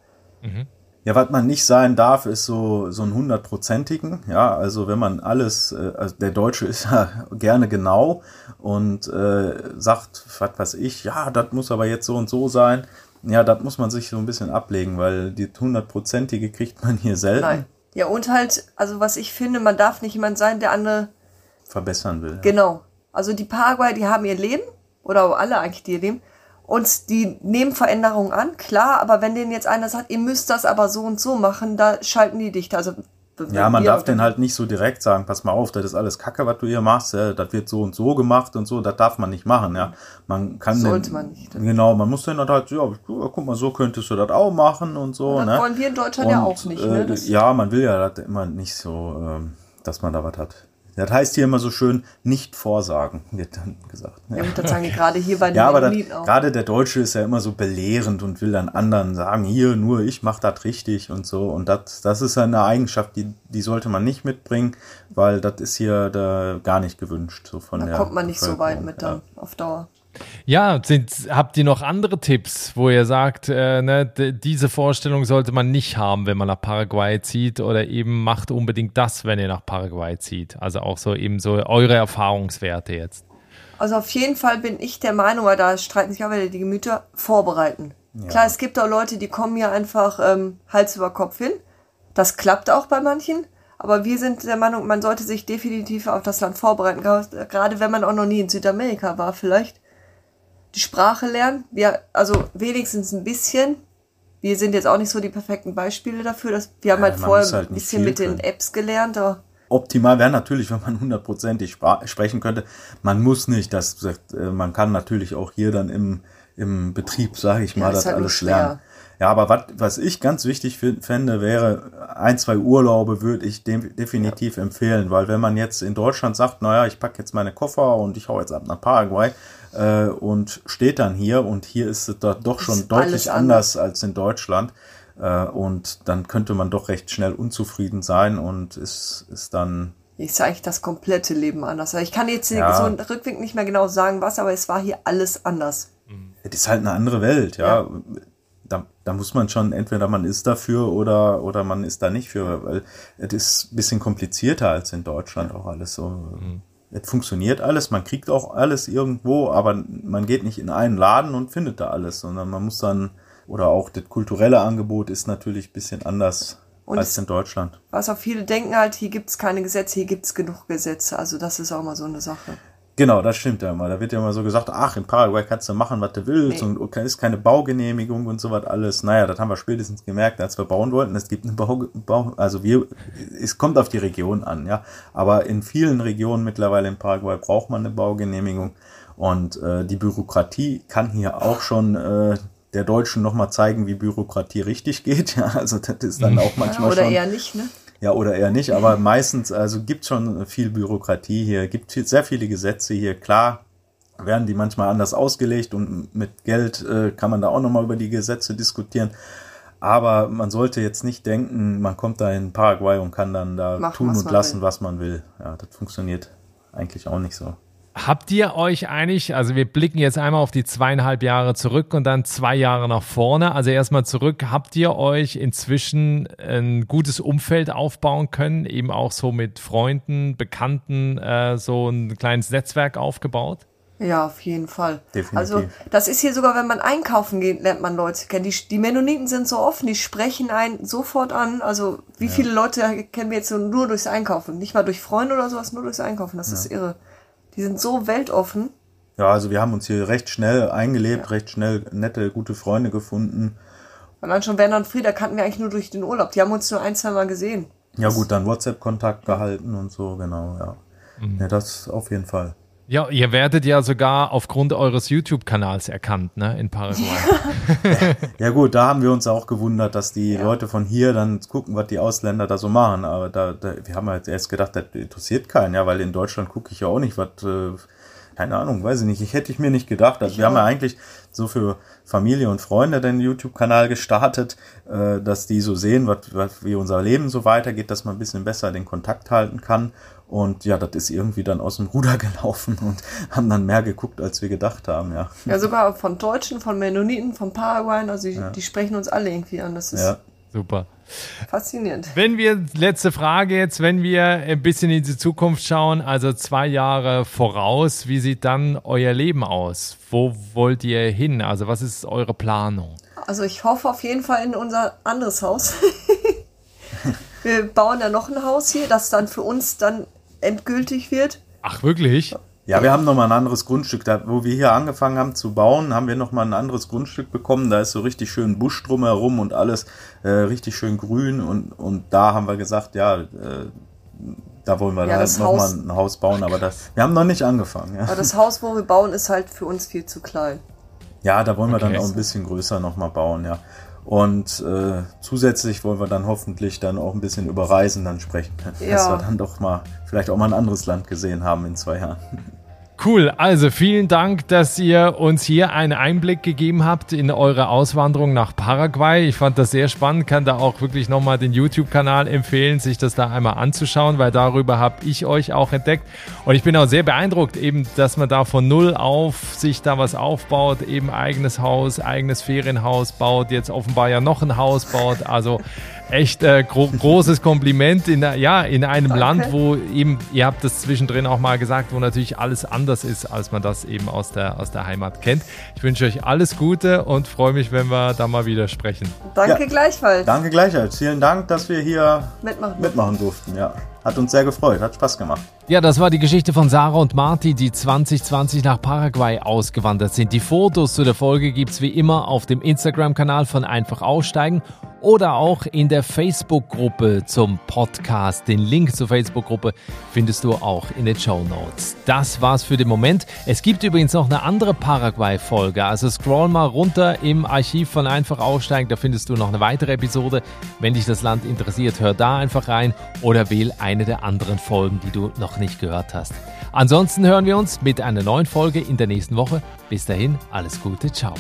S1: Ja, was man nicht sein darf, ist so, so ein hundertprozentigen. Ja, also wenn man alles, äh, also der Deutsche ist ja gerne genau und äh, sagt, was weiß ich, ja, das muss aber jetzt so und so sein. Ja, das muss man sich so ein bisschen ablegen, weil die hundertprozentige kriegt man hier selten
S4: Nein. Ja, und halt, also was ich finde, man darf nicht jemand sein, der andere,
S1: verbessern will.
S4: genau. Also die Paraguay, die haben ihr Leben, oder alle eigentlich, die Leben, und die nehmen Veränderungen an, klar, aber wenn denen jetzt einer sagt, ihr müsst das aber so und so machen, da schalten die dicht. Also
S1: Ja, man darf den halt nicht so direkt sagen, pass mal auf, das ist alles Kacke, was du hier machst, ja, das wird so und so gemacht und so, das darf man nicht machen, ja. Man kann
S4: Sollte
S1: den,
S4: man nicht.
S1: Genau, man muss den halt, ja, guck mal, so könntest du das auch machen und so,
S4: Das
S1: ne.
S4: wollen wir in Deutschland ja auch nicht, ne?
S1: Äh,
S4: Das-
S1: ja, man will ja das immer nicht so, ähm, dass man da was hat. Das heißt hier immer so schön, nicht vorsagen, wird dann gesagt. Ne?
S4: Ja, gut, das sagen die gerade hier bei den
S1: Ja, aber
S4: auch.
S1: gerade der Deutsche ist ja immer so belehrend und will dann anderen sagen, hier, nur ich mach das richtig und so. Und das, das ist eine Eigenschaft, die, die sollte man nicht mitbringen, weil das ist hier da gar nicht gewünscht. So von
S4: Da
S1: der
S4: kommt man nicht so weit mit
S1: ja.
S4: dann auf Dauer.
S3: Ja, sind, habt ihr noch andere Tipps, wo ihr sagt, äh, ne, diese Vorstellung sollte man nicht haben, wenn man nach Paraguay zieht oder eben macht unbedingt das, wenn ihr nach Paraguay zieht? Also auch so eben so eure Erfahrungswerte jetzt.
S4: Also auf jeden Fall bin ich der Meinung, weil da streiten sich auch wieder die Gemüter, vorbereiten. Klar, es gibt auch Leute, die kommen hier einfach ähm, Hals über Kopf hin. Das klappt auch bei manchen. Aber wir sind der Meinung, man sollte sich definitiv auf das Land vorbereiten. Gerade wenn man auch noch nie in Südamerika war, vielleicht. Die Sprache lernen. Wir, also wenigstens ein bisschen. Wir sind jetzt auch nicht so die perfekten Beispiele dafür. Dass, wir haben
S1: Ja,
S4: halt vorher
S1: halt
S4: ein bisschen mit den
S1: können.
S4: Apps gelernt. Aber
S1: Optimal wäre natürlich, wenn man hundertprozentig sprechen könnte. Man muss nicht, das äh, man kann natürlich auch hier dann im, im Betrieb, sage ich mal, das
S4: halt
S1: alles lernen. Ja, aber wat, was ich ganz wichtig fände, wäre, ein, zwei Urlaube würde ich de definitiv ja. empfehlen, weil wenn man jetzt in Deutschland sagt, naja, ich packe jetzt meine Koffer und ich hau jetzt ab nach Paraguay äh, und steht dann hier und hier ist es doch schon deutlich anders als in Deutschland äh, und dann könnte man doch recht schnell unzufrieden sein und ist, ist dann
S4: ist eigentlich das komplette Leben anders. Ich kann jetzt ja. so einen Rückweg nicht mehr genau sagen, was, aber es war hier alles anders.
S1: Es ist halt eine andere Welt, ja. ja. Da, da muss man schon, entweder man ist dafür oder, oder man ist da nicht für, weil es ist ein bisschen komplizierter als in Deutschland auch alles so. Mhm. Es funktioniert alles, man kriegt auch alles irgendwo, aber man geht nicht in einen Laden und findet da alles, sondern man muss dann, oder auch das kulturelle Angebot ist natürlich ein bisschen anders und als in Deutschland.
S4: Was auch viele denken halt, hier gibt es keine Gesetze, hier gibt es genug Gesetze. Also das ist auch mal so eine Sache.
S1: Genau, das stimmt ja immer. Da wird ja immer so gesagt, ach, in Paraguay kannst du machen, was du willst nee. und ist keine Baugenehmigung und so was alles. Naja, das haben wir spätestens gemerkt, als wir bauen wollten. Es gibt eine Bau, Bau also wir, es kommt auf die Region an, ja. Aber in vielen Regionen mittlerweile in Paraguay braucht man eine Baugenehmigung und äh, die Bürokratie kann hier auch schon äh, der Deutschen nochmal zeigen, wie Bürokratie richtig geht. Ja, also das ist dann auch manchmal
S4: ja, oder
S1: schon.
S4: Oder eher nicht, ne?
S1: Ja, oder eher nicht, aber meistens, also gibt schon viel Bürokratie hier, gibt sehr viele Gesetze hier. Klar werden die manchmal anders ausgelegt und mit Geld äh, kann man da auch nochmal über die Gesetze diskutieren. Aber man sollte jetzt nicht denken, man kommt da in Paraguay und kann dann da Machen, tun und lassen, will. was man will. Ja, das funktioniert eigentlich auch nicht so.
S3: Habt ihr euch eigentlich, also wir blicken jetzt einmal auf die zweieinhalb Jahre zurück und dann zwei Jahre nach vorne. Also erstmal zurück, habt ihr euch inzwischen ein gutes Umfeld aufbauen können, eben auch so mit Freunden, Bekannten, äh, so ein kleines Netzwerk aufgebaut?
S4: Ja, auf jeden Fall. Definitiv. Also das ist hier sogar, wenn man einkaufen geht, lernt man Leute kennen. Die, die Mennoniten sind so offen, die sprechen einen sofort an. Also wie ja. viele Leute kennen wir jetzt nur durchs Einkaufen? Nicht mal durch Freunde oder sowas, nur durchs Einkaufen. Das ja. ist irre. Die sind so weltoffen.
S1: Ja, also wir haben uns hier recht schnell eingelebt, ja. recht schnell nette, gute Freunde gefunden.
S4: Und dann schon Werner und Frieda kannten wir eigentlich nur durch den Urlaub. Die haben uns nur ein, zwei Mal gesehen.
S1: Ja gut, dann WhatsApp-Kontakt gehalten und so, genau, ja. Mhm. Ja, das auf jeden Fall.
S3: Ja, ihr werdet ja sogar aufgrund eures YouTube-Kanals erkannt, ne, in Paraguay.
S1: ja gut, da haben wir uns auch gewundert, dass die ja. Leute von hier dann gucken, was die Ausländer da so machen. Aber da, da wir haben halt erst gedacht, das interessiert keinen, ja, weil in Deutschland gucke ich ja auch nicht, was, äh, keine Ahnung, weiß ich nicht. Ich hätte ich mir nicht gedacht. Also ich wir auch. haben ja eigentlich so für Familie und Freunde den YouTube-Kanal gestartet, äh, dass die so sehen, was, was, wie unser Leben so weitergeht, dass man ein bisschen besser den Kontakt halten kann. Und ja, das ist irgendwie dann aus dem Ruder gelaufen und haben dann mehr geguckt, als wir gedacht haben, ja.
S4: Ja, sogar von Deutschen, von Mennoniten, von Paraguay, also die, ja. die sprechen uns alle irgendwie an. Das ist ja.
S3: Super.
S4: Faszinierend.
S3: Wenn wir, letzte Frage jetzt, wenn wir ein bisschen in die Zukunft schauen, also zwei Jahre voraus, wie sieht dann euer Leben aus? Wo wollt ihr hin? Also was ist eure Planung?
S4: Also ich hoffe auf jeden Fall in unser anderes Haus. wir bauen ja noch ein Haus hier, das dann für uns dann endgültig wird.
S3: Ach, wirklich?
S1: Ja, wir haben nochmal ein anderes Grundstück. Da, wo wir hier angefangen haben zu bauen, haben wir nochmal ein anderes Grundstück bekommen. Da ist so richtig schön Busch drumherum und alles äh, richtig schön grün. Und, und da haben wir gesagt, ja, äh, da wollen wir ja, halt nochmal ein Haus bauen. Aber das, wir haben noch nicht angefangen. Ja.
S4: Aber das Haus, wo wir bauen, ist halt für uns viel zu klein.
S1: Ja, da wollen wir okay. dann auch ein bisschen größer nochmal bauen, ja. Und äh, zusätzlich wollen wir dann hoffentlich dann auch ein bisschen über Reisen dann sprechen. Ja. Dass wir dann doch mal, vielleicht auch mal ein anderes Land gesehen haben in zwei Jahren.
S3: Cool, also vielen Dank, dass ihr uns hier einen Einblick gegeben habt in eure Auswanderung nach Paraguay. Ich fand das sehr spannend, kann da auch wirklich nochmal den YouTube-Kanal empfehlen, sich das da einmal anzuschauen, weil darüber habe ich euch auch entdeckt. Und ich bin auch sehr beeindruckt, eben, dass man da von null auf sich da was aufbaut, eben eigenes Haus, eigenes Ferienhaus baut, jetzt offenbar ja noch ein Haus baut. Also echt äh, gro großes Kompliment in, ja, in einem Danke. Land, wo eben, ihr habt das zwischendrin auch mal gesagt, wo natürlich alles anders ist, als man das eben aus der, aus der Heimat kennt. Ich wünsche euch alles Gute und freue mich, wenn wir da mal wieder sprechen.
S4: Danke ja. gleichfalls.
S1: Danke gleichfalls. Vielen Dank, dass wir hier mitmachen, mitmachen durften. Ja. Hat uns sehr gefreut, hat Spaß gemacht.
S3: Ja, das war die Geschichte von Sarah und Marty, die 2020 nach Paraguay ausgewandert sind. Die Fotos zu der Folge gibt's wie immer auf dem Instagram-Kanal von Einfach Aussteigen oder auch in der Facebook-Gruppe zum Podcast. Den Link zur Facebook-Gruppe findest du auch in den Show Notes. Das war's für den Moment. Es gibt übrigens noch eine andere Paraguay-Folge. Also scroll mal runter im Archiv von Einfach Aussteigen. Da findest du noch eine weitere Episode. Wenn dich das Land interessiert, hör da einfach rein oder wähl eine der anderen Folgen, die du noch nicht gehört hast. Ansonsten hören wir uns mit einer neuen Folge in der nächsten Woche. Bis dahin, alles Gute, ciao.